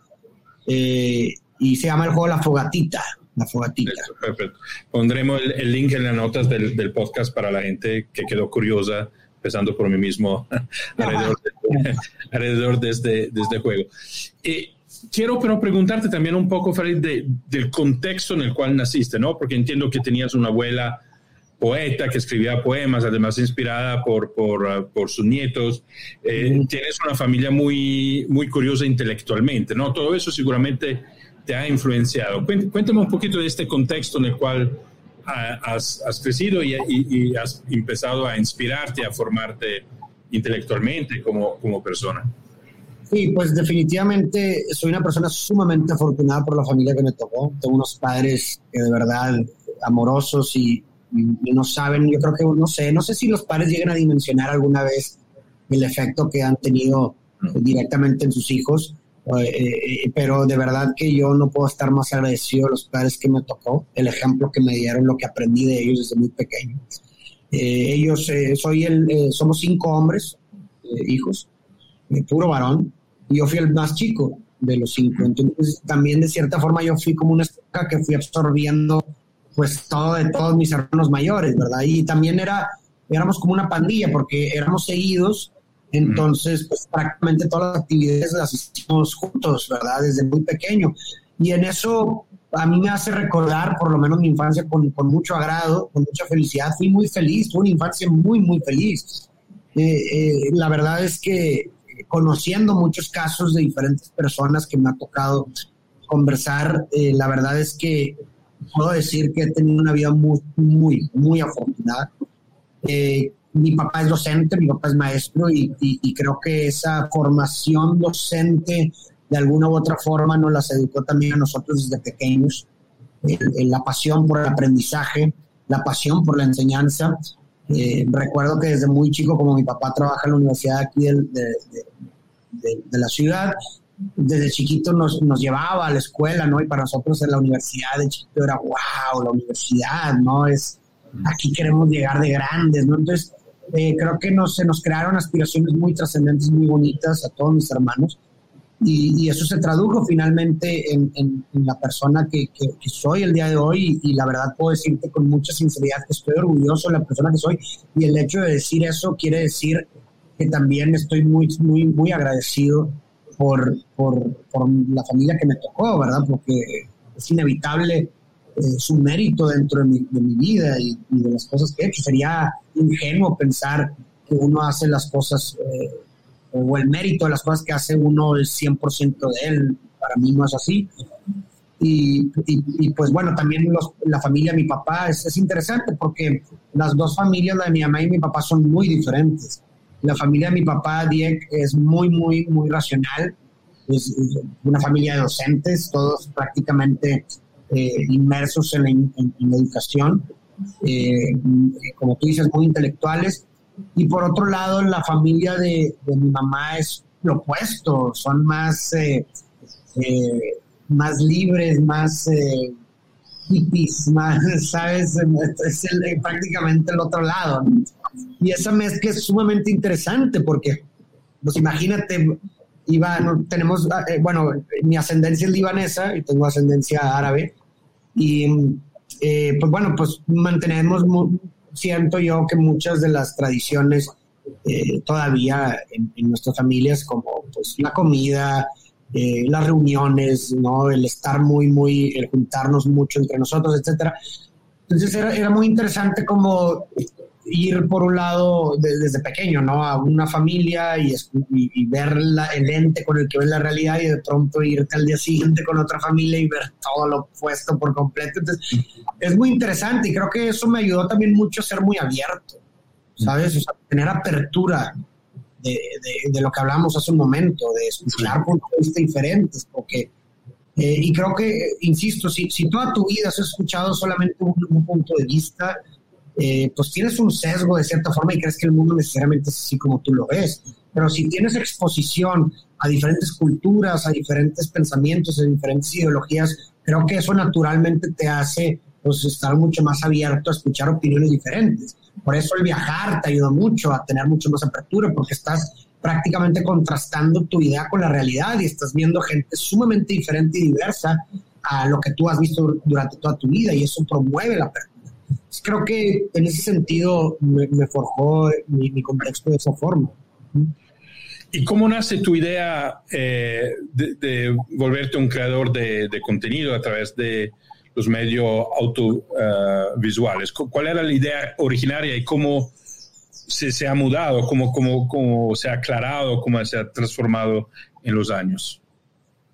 C: Eh, y se llama el juego La Fogatita. La Fogatita.
B: perfecto. Pondremos el, link en las notas del, podcast para la gente que quedó curiosa, empezando por mí mismo, alrededor, de, este, de, este, juego. Eh, quiero pero preguntarte también un poco, Farid, del contexto en el cual naciste, ¿no? Porque entiendo que tenías una abuela poeta que escribía poemas, además inspirada por, por, uh, por sus nietos. Eh, tienes una familia muy, muy curiosa intelectualmente, ¿no? Todo eso seguramente te ha influenciado. Cuéntame un poquito de este contexto en el cual has, crecido y, has empezado a inspirarte, a formarte intelectualmente como, como persona.
C: Sí, pues definitivamente soy una persona sumamente afortunada por la familia que me tocó. Tengo unos padres que de verdad amorosos y, no saben, yo creo que no sé, no sé si los padres llegan a dimensionar alguna vez el efecto que han tenido directamente en sus hijos, eh, eh, pero de verdad que yo no puedo estar más agradecido a los padres que me tocó, el ejemplo que me dieron, lo que aprendí de ellos desde muy pequeño. Eh, ellos, soy el, somos cinco hombres, hijos, puro varón, y yo fui el más chico de los cinco. Entonces, también de cierta forma yo fui como una esponja que fui absorbiendo pues todo de todos mis hermanos mayores, ¿verdad? Y también era, éramos como una pandilla porque éramos seguidos, entonces pues prácticamente todas las actividades las hicimos juntos, ¿verdad? Desde muy pequeño. Y en eso a mí me hace recordar por lo menos mi infancia con, con mucho agrado, con mucha felicidad. Fui muy feliz, fue una infancia muy, muy feliz. Eh, eh, la verdad es que conociendo muchos casos de diferentes personas que me ha tocado conversar, eh, la verdad es que puedo decir que he tenido una vida muy, muy, muy afortunada. Eh, mi papá es docente, mi papá es maestro y, creo que esa formación docente de alguna u otra forma nos las educó también a nosotros desde pequeños. la pasión por el aprendizaje, la pasión por la enseñanza eh, recuerdo que desde muy chico, como mi papá trabaja en la universidad aquí de, de, la ciudad, desde chiquito nos, nos, llevaba a la escuela, ¿no? Y para nosotros en la universidad de chiquito era, wow, la universidad, ¿no? Es, aquí queremos llegar de grandes, ¿no? Entonces, eh, creo que nos, se nos crearon aspiraciones muy trascendentes, muy bonitas a todos mis hermanos. Y, eso se tradujo finalmente en, la persona que, soy el día de hoy y, la verdad puedo decirte con mucha sinceridad que estoy orgulloso de la persona que soy y el hecho de decir eso quiere decir que también estoy muy, muy, muy agradecido por, por, la familia que me tocó, ¿verdad? Porque es inevitable eh, su mérito dentro de mi, vida y, de las cosas que he hecho. Sería ingenuo pensar que uno hace las cosas... Eh, o el mérito de las cosas que hace uno es 100% de él. Para mí no es así. Y, y, pues bueno, también la familia de mi papá es, es, interesante porque las dos familias, la de mi mamá y mi papá, son muy diferentes. La familia de mi papá, Diek, es muy, muy, muy racional. Es una familia de docentes, todos prácticamente eh, inmersos en la, educación. Eh, como tú dices, muy intelectuales y por otro lado, la familia de, mi mamá es lo opuesto, son más, eh, más libres, más hippies, más, ¿sabes? Es prácticamente el otro lado. Y esa mezcla es sumamente interesante porque, pues imagínate, iba, tenemos, bueno, mi ascendencia es libanesa y tengo ascendencia árabe. Y pues bueno, pues mantenemos siento yo que muchas de las tradiciones eh, todavía en, nuestras familias, como pues la comida, eh, las reuniones, ¿no? El estar muy, muy, el juntarnos mucho entre nosotros, etcétera. Entonces era, era muy interesante como ir por un lado desde pequeño, ¿no? A una familia y, y, ver el ente con el que ves la realidad y de pronto irte al día siguiente con otra familia y ver todo lo opuesto por completo. Entonces, es muy interesante y creo que eso me ayudó también mucho a ser muy abierto, ¿sabes? O sea, tener apertura de, de, lo que hablamos hace un momento, de escuchar puntos de vista diferentes, porque... Eh, y creo que, insisto, si, si toda tu vida has escuchado solamente un punto de vista, eh, pues tienes un sesgo de cierta forma y crees que el mundo necesariamente es así como tú lo ves. Pero si tienes exposición a diferentes culturas, a diferentes pensamientos, a diferentes ideologías, creo que eso naturalmente te hace pues, estar mucho más abierto a escuchar opiniones diferentes. Por eso el viajar te ayuda mucho a tener mucho más apertura, porque estás prácticamente contrastando tu idea con la realidad y estás viendo gente sumamente diferente y diversa a lo que tú has visto durante toda tu vida y eso promueve la apertura creo que en ese sentido me, forjó mi, contexto de esa forma.
B: ¿Y cómo nace tu idea eh, de, volverte un creador de, contenido a través de los medios autovisuales? ¿Cuál era la idea originaria y cómo se, se ha mudado, cómo, cómo, cómo, se ha aclarado, cómo se ha transformado en los años?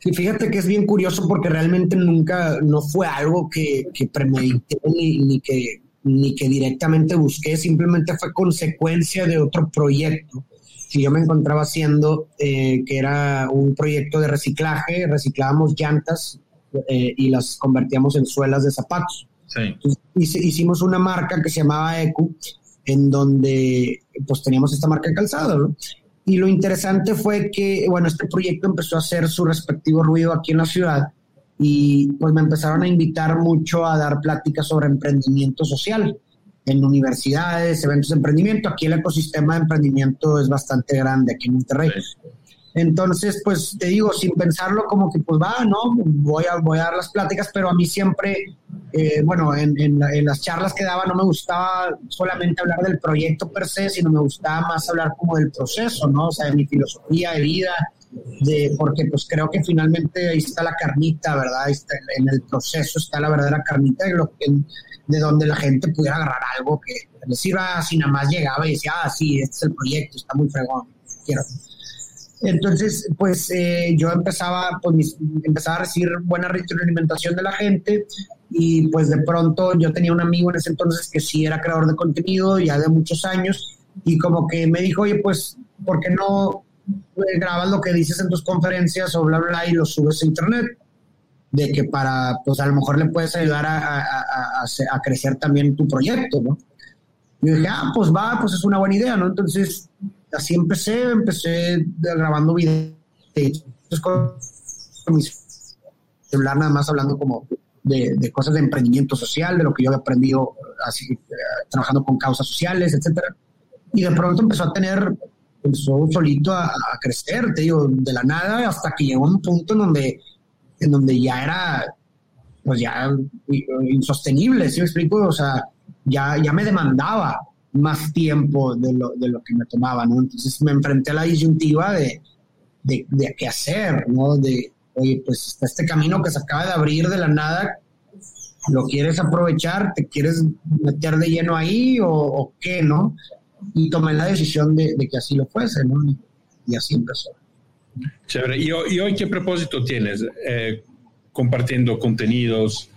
C: Sí, fíjate que es bien curioso porque realmente nunca, no fue algo que, que premedité ni, que, ni que directamente busqué, simplemente fue consecuencia de otro proyecto que yo me encontraba haciendo, eh, que era un proyecto de reciclaje, reciclábamos llantas eh, y las convertíamos en suelas de zapatos. Sí. hicimos una marca que se llamaba ECU, en donde pues teníamos esta marca de calzado, ¿no? Y lo interesante fue que, bueno, este proyecto empezó a hacer su respectivo ruido aquí en la ciudad y pues me empezaron a invitar mucho a dar pláticas sobre emprendimiento social en universidades, eventos de emprendimiento. Aquí el ecosistema de emprendimiento es bastante grande aquí en Monterrey. Entonces, pues te digo, sin pensarlo, como que pues va, ¿no? Voy a, voy a dar las pláticas, pero a mí siempre, eh, bueno, en, en, las charlas que daba no me gustaba solamente hablar del proyecto per se, sino me gustaba más hablar como del proceso, ¿no? O sea, de mi filosofía de vida, de, porque pues creo que finalmente ahí está la carnita, ¿verdad? en el proceso está la verdadera carnita de, lo que, de donde la gente pudiera agarrar algo que les iba, si nada más llegaba y decía, ah, sí, este es el proyecto, está muy fregón, quiero. Entonces, pues eh, yo empezaba, pues empezaba a recibir buena retroalimentación de la gente y pues de pronto yo tenía un amigo en ese entonces que sí era creador de contenido ya de muchos años y como que me dijo, oye, pues, ¿por qué no grabas lo que dices en tus conferencias o bla, bla, y lo subes a internet? De que para, pues a lo mejor le puedes ayudar a, a, a crecer también tu proyecto, ¿no? Y dije, ah, pues va, pues es una buena idea, ¿no? Entonces así empecé, empecé grabando videos con, mi celular nada más hablando como de, cosas de emprendimiento social, de lo que yo había aprendido así, eh, trabajando con causas sociales, etcétera. Y de pronto empezó a tener, empezó solito a, crecer, te digo, de la nada hasta que llegó un punto en donde, en donde ya era, pues ya insostenible, ¿sí me explico? O sea, ya, ya me demandaba más tiempo de lo, de lo que me tomaba, ¿no? Entonces me enfrenté a la disyuntiva de, de, qué hacer, ¿no? De, oye, pues este camino que se acaba de abrir de la nada, ¿lo quieres aprovechar? ¿Te quieres meter de lleno ahí o, qué, no? Y tomé la decisión de, de, que así lo fuese, ¿no? Y así empezó.
B: Chévere. ¿Y, y hoy qué propósito tienes? Eh, compartiendo contenidos.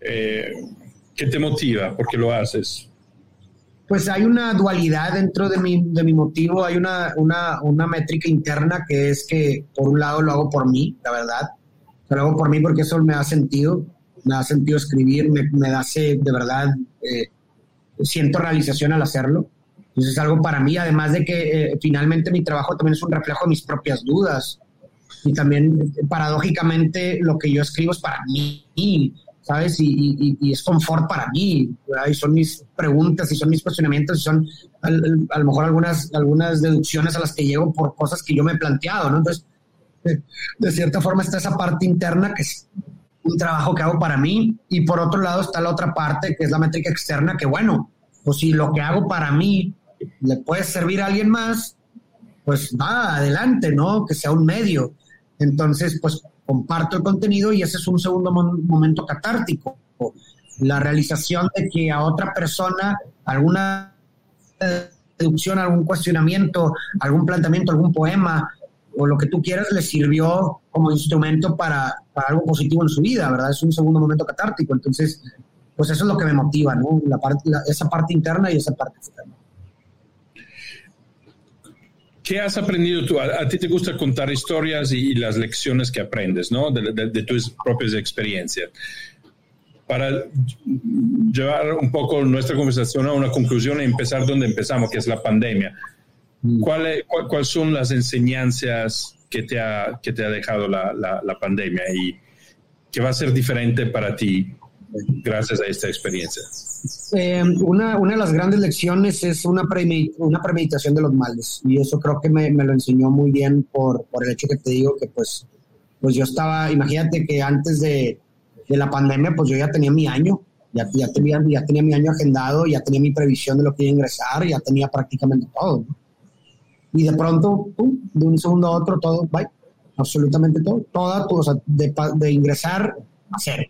B: Eh, ¿Qué te motiva? ¿Por qué lo haces?
C: pues hay una dualidad dentro de mi, de mi motivo, hay una, una, una, métrica interna que es que por un lado lo hago por mí, la verdad, lo hago por mí porque eso me da sentido, me da sentido escribir, me, me da de verdad, eh, siento realización al hacerlo. Entonces es algo para mí, además de que eh, finalmente mi trabajo también es un reflejo de mis propias dudas. Y también, paradójicamente, lo que yo escribo es para mí. ¿sabes? Y, y, es confort para mí, y son mis preguntas y son mis cuestionamientos y son a, lo mejor algunas, algunas deducciones a las que llego por cosas que yo me he planteado, ¿no? Entonces, de, cierta forma está esa parte interna que es un trabajo que hago para mí y por otro lado está la otra parte que es la métrica externa que bueno, pues si lo que hago para mí le puede servir a alguien más, pues va adelante, ¿no? Que sea un medio. Entonces, pues comparto el contenido y ese es un segundo momento catártico. La realización de que a otra persona alguna deducción, algún cuestionamiento, algún planteamiento, algún poema o lo que tú quieras le sirvió como instrumento para, algo positivo en su vida, ¿verdad? Es un segundo momento catártico. Entonces, pues eso es lo que me motiva, ¿no? La parte, esa parte interna y esa parte externa.
B: ¿Qué has aprendido tú? A, ti te gusta contar historias y, las lecciones que aprendes, ¿no? De, tus propias experiencias. Para llevar un poco nuestra conversación a una conclusión y empezar donde empezamos, que es la pandemia. Mm. ¿Cuáles cuál, son las enseñanzas que te ha, que te ha dejado la, la pandemia y qué va a ser diferente para ti gracias a esta experiencia?
C: Eh, una, una, de las grandes lecciones es una, una premeditación de los males y eso creo que me, me, lo enseñó muy bien por, por el hecho que te digo que pues, pues yo estaba, imagínate que antes de, de la pandemia pues yo ya tenía mi año, ya, ya, tenía, ya tenía mi año agendado, ya tenía mi previsión de lo que iba a ingresar, ya tenía prácticamente todo. Y de pronto, de un segundo a otro, todo, bye, absolutamente todo, toda, o sea, de, de ingresar a cero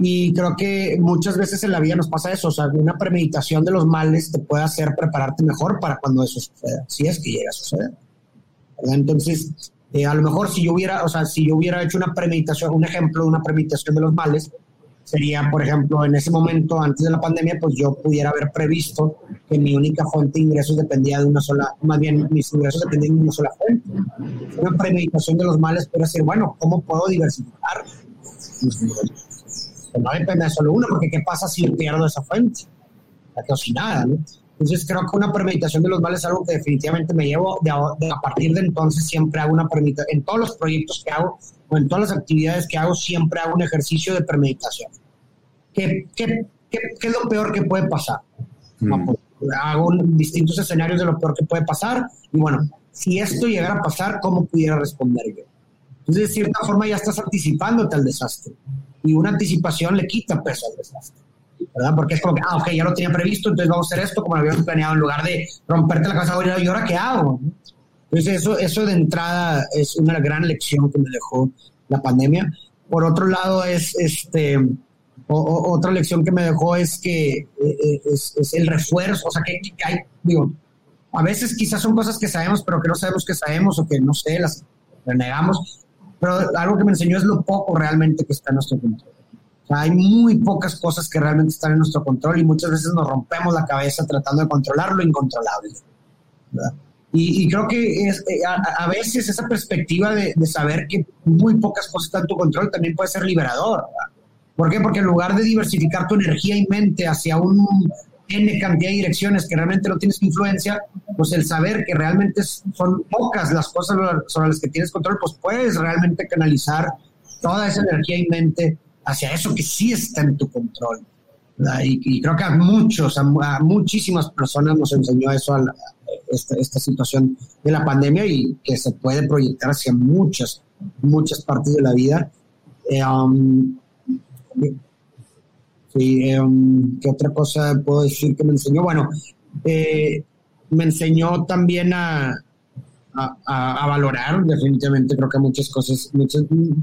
C: y creo que muchas veces en la vida nos pasa eso, o sea, una premeditación de los males te puede hacer prepararte mejor para cuando eso suceda, si es que llega a suceder. Entonces, Eh, a lo mejor si yo hubiera, o sea, si yo hubiera hecho una premeditación, un ejemplo de una premeditación de los males, sería, por ejemplo, en ese momento, antes de la pandemia, pues yo pudiera haber previsto que mi única fuente de ingresos dependía de una sola, más bien mis ingresos dependían de una sola fuente. Una premeditación de los males puede decir, bueno, ¿cómo puedo diversificar? Pues no depende de solo una, porque ¿qué pasa si pierdo esa fuente? La quedo sin nada, ¿no? Entonces creo que una premeditación de los males es algo que definitivamente me llevo, de, a partir de entonces siempre hago una premeditación, en todos los proyectos que hago o en todas las actividades que hago, siempre hago un ejercicio de premeditación. ¿Qué, qué, qué, es lo peor que puede pasar? Mm. Pues, hago distintos escenarios de lo peor que puede pasar y bueno, si esto llegara a pasar, ¿cómo pudiera responder yo? Entonces, de cierta forma ya estás anticipándote al desastre y una anticipación le quita peso al desastre. ¿verdad? Porque es como que, ah, ok, ya lo tenía previsto, entonces vamos a hacer esto como lo habíamos planeado en lugar de romperte la cabeza y ahora qué hago. Entonces eso, eso de entrada es una gran lección que me dejó la pandemia. Por otro lado, es este, otra lección que me dejó es que eh, eh, es, el refuerzo, o sea, que, hay, digo, a veces quizás son cosas que sabemos, pero que no sabemos que sabemos o que no sé, las renegamos, pero algo que me enseñó es lo poco realmente que está en nuestro control hay muy pocas cosas que realmente están en nuestro control y muchas veces nos rompemos la cabeza tratando de controlar lo incontrolable. Y, creo que es, eh, a, veces esa perspectiva de, saber que muy pocas cosas están en tu control también puede ser liberador. ¿Por qué? Porque en lugar de diversificar tu energía y mente hacia un N cantidad de direcciones que realmente no tienes influencia, pues el saber que realmente son pocas las cosas sobre las que tienes control, pues puedes realmente canalizar toda esa energía y mente hacia eso que sí está en tu control. Y, creo que a muchos, a, muchísimas personas nos enseñó eso, a esta, situación de la pandemia y que se puede proyectar hacia muchas, muchas partes de la vida. Eh, um, sí, um, ¿Qué otra cosa puedo decir que me enseñó? Bueno, eh, me enseñó también a, a, valorar, definitivamente creo que muchas cosas,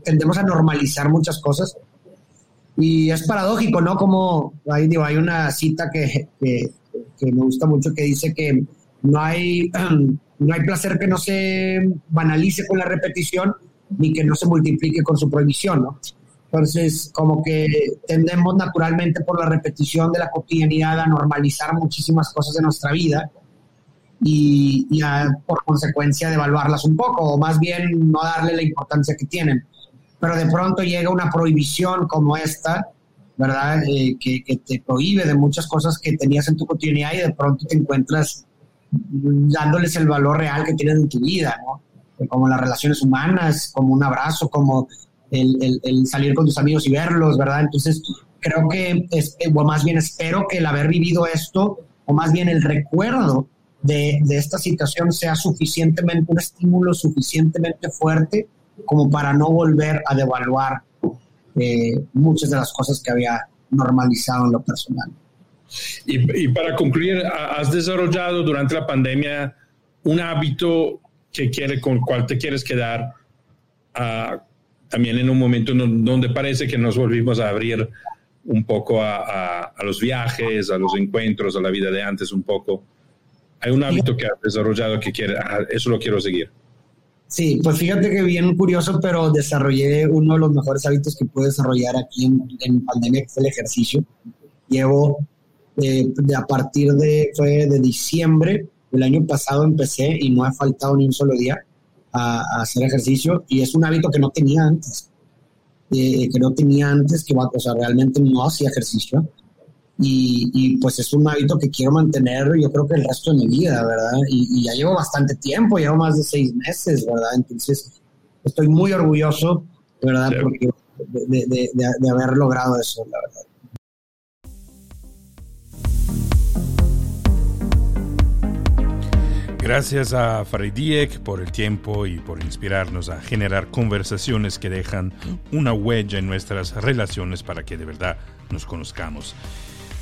C: tendemos a normalizar muchas cosas y es paradójico, ¿no? Como hay, digo, hay una cita que, que, me gusta mucho que dice que no hay, no hay placer que no se banalice con la repetición ni que no se multiplique con su prohibición, ¿no? Entonces, como que tendemos naturalmente por la repetición de la cotidianidad a normalizar muchísimas cosas de nuestra vida y, a, por consecuencia devaluarlas un poco, o más bien no darle la importancia que tienen pero de pronto llega una prohibición como esta, ¿verdad? Eh, que, te prohíbe de muchas cosas que tenías en tu cotidianidad y de pronto te encuentras dándoles el valor real que tienen en tu vida, ¿no? Como las relaciones humanas, como un abrazo, como el, salir con tus amigos y verlos, ¿verdad? Entonces, creo que, o más bien espero que el haber vivido esto, o más bien el recuerdo de, de esta situación sea suficientemente, un estímulo suficientemente fuerte como para no volver a devaluar eh, muchas de las cosas que había normalizado en lo personal.
B: Y, para concluir, has desarrollado durante la pandemia un hábito que quiere, con el cual te quieres quedar ah, también en un momento donde parece que nos volvimos a abrir un poco a, a, los viajes, a los encuentros, a la vida de antes un poco. Hay un hábito que has desarrollado que quiere, ah, eso lo quiero seguir.
C: Sí, pues fíjate que bien curioso, pero desarrollé uno de los mejores hábitos que pude desarrollar aquí en, pandemia, que es el ejercicio. Llevo eh, de a partir de, fue de diciembre del año pasado empecé y no he faltado ni un solo día a, hacer ejercicio y es un hábito que no tenía antes, eh, que no tenía antes, que o sea, realmente no hacía ejercicio y, pues es un hábito que quiero mantener yo creo que el resto de mi vida, ¿verdad? Y, ya llevo bastante tiempo, llevo más de seis meses, ¿verdad? Entonces estoy muy orgulloso, ¿verdad? Porque de, de, haber logrado eso, la verdad.
A: Gracias a Farid por el tiempo y por inspirarnos a generar conversaciones que dejan una huella en nuestras relaciones para que de verdad nos conozcamos.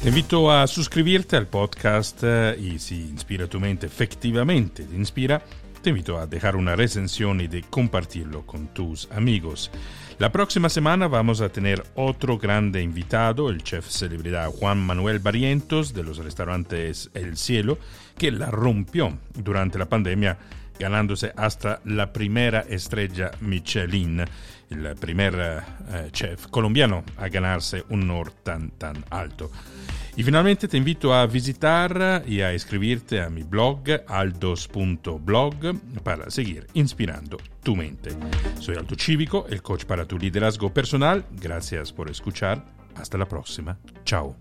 A: Te invito a suscribirte al podcast eh, y si Inspira tu mente efectivamente te inspira, te invito a dejar una recensión y de compartirlo con tus amigos. La próxima semana vamos a tener otro grande invitado, el chef celebridad Juan Manuel Barrientos de los restaurantes El Cielo, que la rompió durante la pandemia ganándose hasta la primera estrella Michelin, el primer eh, chef colombiano a ganarse un honor tan, tan alto. Y finalmente te invito a visitar y a escribirte a mi blog aldos.blog para seguir inspirando tu mente. Soy Aldo Cívico, el coach para tu liderazgo personal. Gracias por escuchar. Hasta la próxima. Chao.